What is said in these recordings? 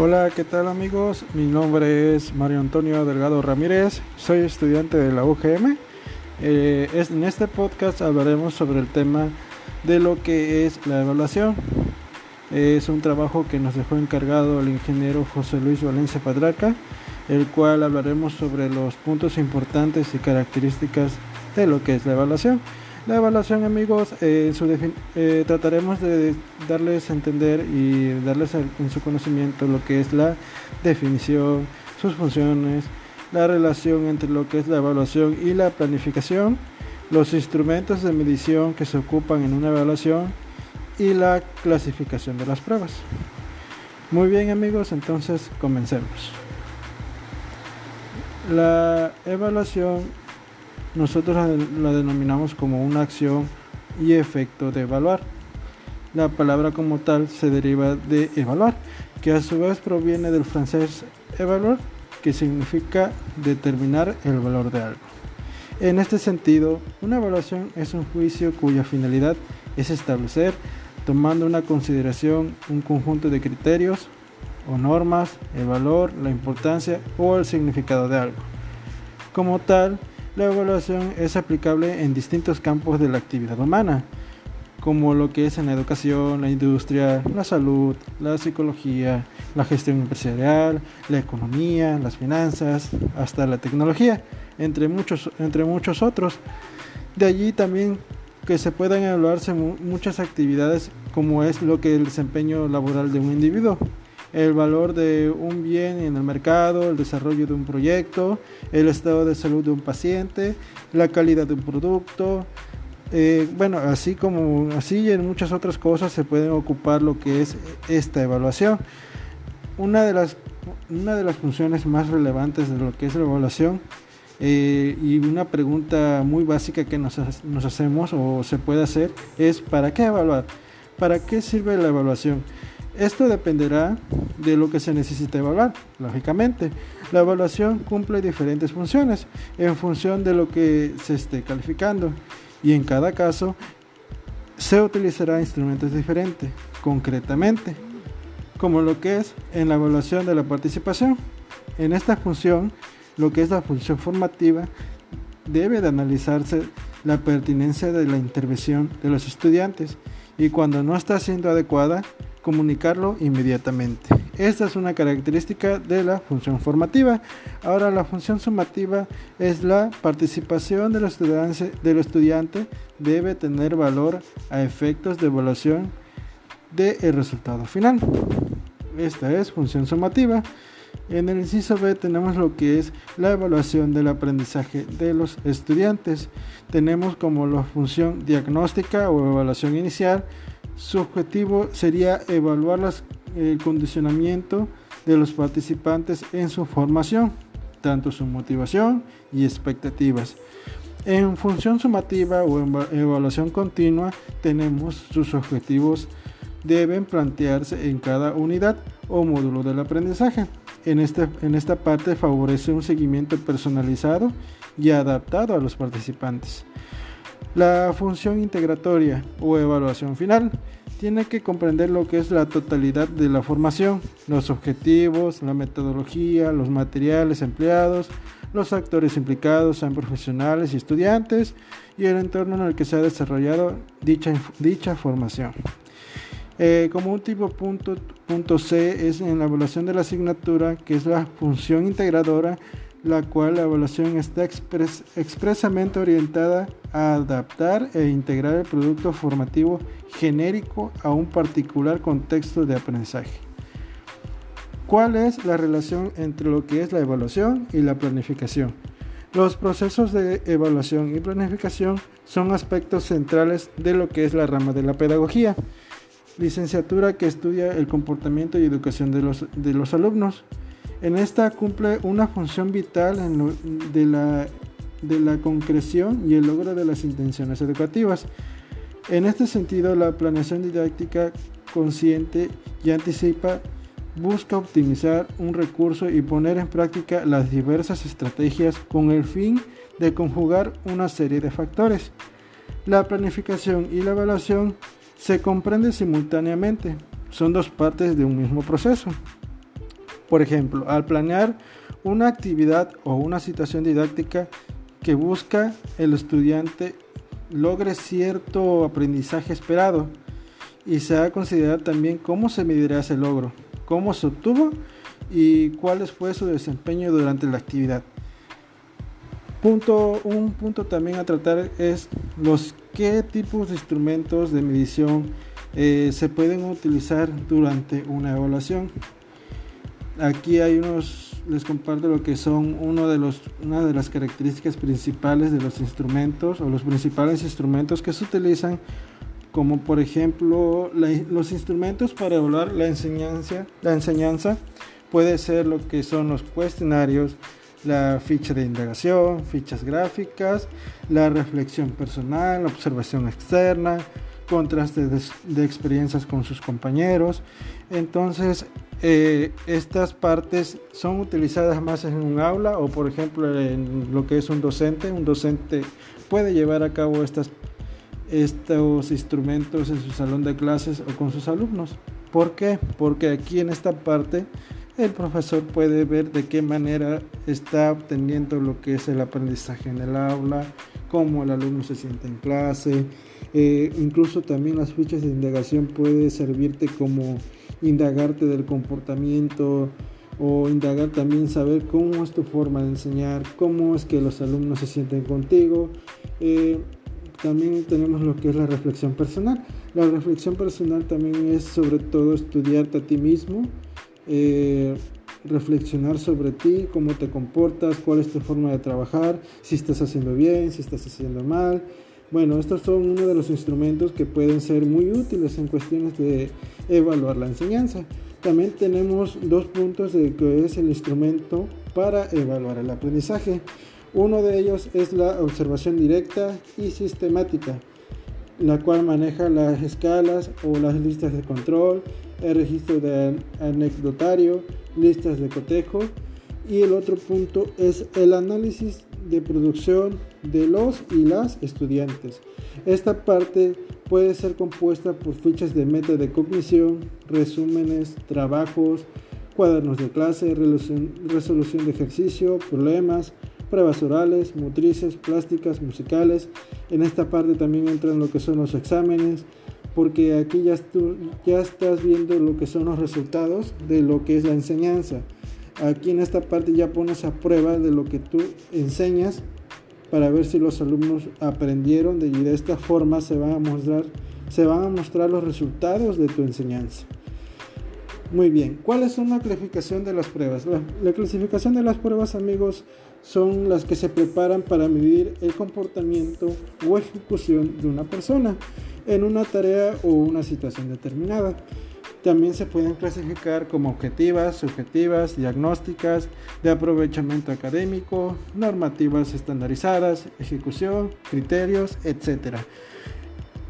Hola, ¿qué tal amigos? Mi nombre es Mario Antonio Delgado Ramírez, soy estudiante de la UGM. Eh, en este podcast hablaremos sobre el tema de lo que es la evaluación. Es un trabajo que nos dejó encargado el ingeniero José Luis Valencia Padraca, el cual hablaremos sobre los puntos importantes y características de lo que es la evaluación. La evaluación, amigos, eh, su eh, trataremos de darles a entender y darles en su conocimiento lo que es la definición, sus funciones, la relación entre lo que es la evaluación y la planificación, los instrumentos de medición que se ocupan en una evaluación y la clasificación de las pruebas. Muy bien amigos, entonces comencemos. La evaluación nosotros la denominamos como una acción y efecto de evaluar. La palabra como tal se deriva de evaluar, que a su vez proviene del francés evaluar, que significa determinar el valor de algo. En este sentido, una evaluación es un juicio cuya finalidad es establecer, tomando una consideración, un conjunto de criterios o normas, el valor, la importancia o el significado de algo. Como tal, la evaluación es aplicable en distintos campos de la actividad humana, como lo que es en la educación, la industria, la salud, la psicología, la gestión empresarial, la economía, las finanzas, hasta la tecnología, entre muchos, entre muchos otros. De allí también que se puedan evaluarse muchas actividades como es lo que el desempeño laboral de un individuo el valor de un bien en el mercado, el desarrollo de un proyecto, el estado de salud de un paciente, la calidad de un producto. Eh, bueno, así como así y en muchas otras cosas se pueden ocupar lo que es esta evaluación. Una de las, una de las funciones más relevantes de lo que es la evaluación eh, y una pregunta muy básica que nos, nos hacemos o se puede hacer es ¿para qué evaluar? ¿Para qué sirve la evaluación? Esto dependerá de lo que se necesite evaluar, lógicamente. La evaluación cumple diferentes funciones en función de lo que se esté calificando y en cada caso se utilizará instrumentos diferentes, concretamente, como lo que es en la evaluación de la participación. En esta función, lo que es la función formativa, debe de analizarse la pertinencia de la intervención de los estudiantes y cuando no está siendo adecuada, comunicarlo inmediatamente. Esta es una característica de la función formativa. Ahora la función sumativa es la participación del estudiante, debe tener valor a efectos de evaluación del resultado final. Esta es función sumativa. En el inciso B tenemos lo que es la evaluación del aprendizaje de los estudiantes. Tenemos como la función diagnóstica o evaluación inicial, su objetivo sería evaluar el condicionamiento de los participantes en su formación, tanto su motivación y expectativas. En función sumativa o evaluación continua tenemos sus objetivos deben plantearse en cada unidad o módulo del aprendizaje. En, este, en esta parte favorece un seguimiento personalizado y adaptado a los participantes. La función integratoria o evaluación final tiene que comprender lo que es la totalidad de la formación, los objetivos, la metodología, los materiales empleados, los actores implicados, sean profesionales y estudiantes, y el entorno en el que se ha desarrollado dicha, dicha formación. Eh, como último punto, punto C es en la evaluación de la asignatura, que es la función integradora la cual la evaluación está expresamente orientada a adaptar e integrar el producto formativo genérico a un particular contexto de aprendizaje. ¿Cuál es la relación entre lo que es la evaluación y la planificación? Los procesos de evaluación y planificación son aspectos centrales de lo que es la rama de la pedagogía, licenciatura que estudia el comportamiento y educación de los, de los alumnos. En esta cumple una función vital de, la, de la concreción y el logro de las intenciones educativas. En este sentido, la planeación didáctica consciente y anticipa busca optimizar un recurso y poner en práctica las diversas estrategias con el fin de conjugar una serie de factores. La planificación y la evaluación se comprenden simultáneamente, son dos partes de un mismo proceso. Por ejemplo, al planear una actividad o una situación didáctica que busca el estudiante logre cierto aprendizaje esperado y se ha de considerar también cómo se medirá ese logro, cómo se obtuvo y cuál fue su desempeño durante la actividad. Punto, un punto también a tratar es los qué tipos de instrumentos de medición eh, se pueden utilizar durante una evaluación. Aquí hay unos, les comparto lo que son uno de los, una de las características principales de los instrumentos o los principales instrumentos que se utilizan, como por ejemplo los instrumentos para evaluar la enseñanza, la enseñanza puede ser lo que son los cuestionarios, la ficha de indagación, fichas gráficas, la reflexión personal, la observación externa, contraste de, experiencias con sus compañeros. Entonces, eh, estas partes son utilizadas más en un aula o, por ejemplo, en lo que es un docente. Un docente puede llevar a cabo estas, estos instrumentos en su salón de clases o con sus alumnos. ¿Por qué? Porque aquí en esta parte el profesor puede ver de qué manera está obteniendo lo que es el aprendizaje en el aula, cómo el alumno se siente en clase. Eh, incluso también las fichas de indagación puede servirte como indagarte del comportamiento o indagar también saber cómo es tu forma de enseñar, cómo es que los alumnos se sienten contigo. Eh, también tenemos lo que es la reflexión personal. La reflexión personal también es sobre todo estudiarte a ti mismo eh, reflexionar sobre ti, cómo te comportas, cuál es tu forma de trabajar, si estás haciendo bien, si estás haciendo mal. Bueno, estos son uno de los instrumentos que pueden ser muy útiles en cuestiones de evaluar la enseñanza. También tenemos dos puntos de que es el instrumento para evaluar el aprendizaje. Uno de ellos es la observación directa y sistemática, la cual maneja las escalas o las listas de control, el registro de anecdotario, listas de cotejo y el otro punto es el análisis de producción de los y las estudiantes. Esta parte puede ser compuesta por fichas de meta de cognición, resúmenes, trabajos, cuadernos de clase, resolución de ejercicio, problemas, pruebas orales, motrices, plásticas, musicales. En esta parte también entran lo que son los exámenes, porque aquí ya, ya estás viendo lo que son los resultados de lo que es la enseñanza. Aquí en esta parte ya pones a prueba de lo que tú enseñas para ver si los alumnos aprendieron y de esta forma se van a mostrar, se van a mostrar los resultados de tu enseñanza. Muy bien, ¿cuáles son la clasificación de las pruebas? la, clasificación de las pruebas, amigos, son las que se preparan para medir el comportamiento o ejecución de una persona en una tarea o una situación determinada. También se pueden clasificar como objetivas, subjetivas, diagnósticas, de aprovechamiento académico, normativas estandarizadas, ejecución, criterios, etc.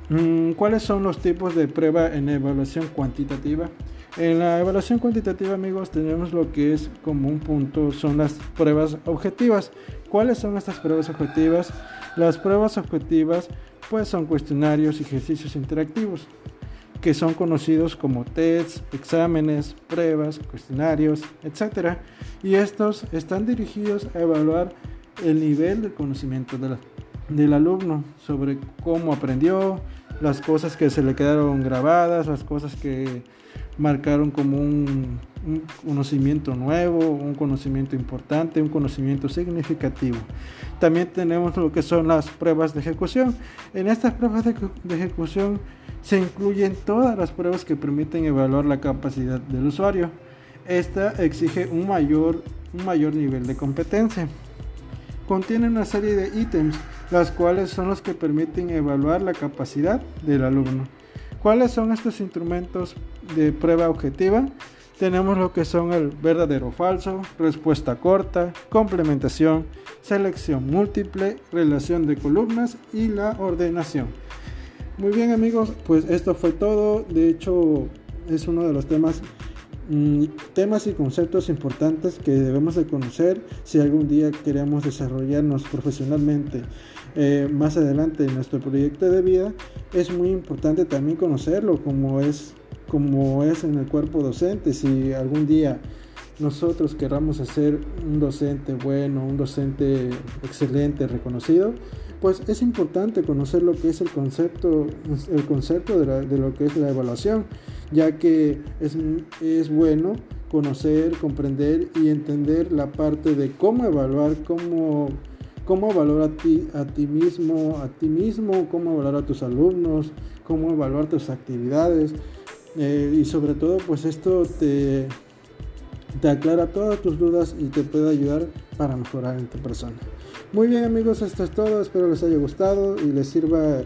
Mm, ¿Cuáles son los tipos de prueba en evaluación cuantitativa? En la evaluación cuantitativa, amigos, tenemos lo que es como un punto, son las pruebas objetivas. ¿Cuáles son estas pruebas objetivas? Las pruebas objetivas pues son cuestionarios y ejercicios interactivos que son conocidos como tests, exámenes, pruebas, cuestionarios, etc. Y estos están dirigidos a evaluar el nivel de conocimiento del alumno sobre cómo aprendió, las cosas que se le quedaron grabadas, las cosas que marcaron como un, conocimiento nuevo, un conocimiento importante, un conocimiento significativo. También tenemos lo que son las pruebas de ejecución. En estas pruebas de, ejecución se incluyen todas las pruebas que permiten evaluar la capacidad del usuario. Esta exige un mayor, un mayor nivel de competencia. Contiene una serie de ítems, las cuales son los que permiten evaluar la capacidad del alumno. ¿Cuáles son estos instrumentos de prueba objetiva? Tenemos lo que son el verdadero o falso, respuesta corta, complementación, selección múltiple, relación de columnas y la ordenación. Muy bien amigos, pues esto fue todo. De hecho, es uno de los temas mm, temas y conceptos importantes que debemos de conocer si algún día queremos desarrollarnos profesionalmente eh, más adelante en nuestro proyecto de vida, es muy importante también conocerlo como es, como es en el cuerpo docente. Si algún día nosotros queramos hacer un docente bueno, un docente excelente, reconocido, pues es importante conocer lo que es el concepto, el concepto de, lo que es la evaluación, ya que es, es bueno conocer, comprender y entender la parte de cómo evaluar, cómo, cómo evaluar a ti, a ti mismo, a ti mismo, cómo evaluar a tus alumnos, cómo evaluar tus actividades eh, y sobre todo pues esto te, te aclara todas tus dudas y te puede ayudar para mejorar en tu persona. Muy bien amigos, esto es todo, espero les haya gustado y les sirva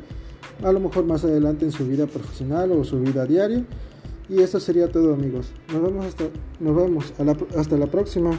a lo mejor más adelante en su vida profesional o su vida diaria. Y eso sería todo amigos. Nos vemos hasta, nos vemos hasta la próxima.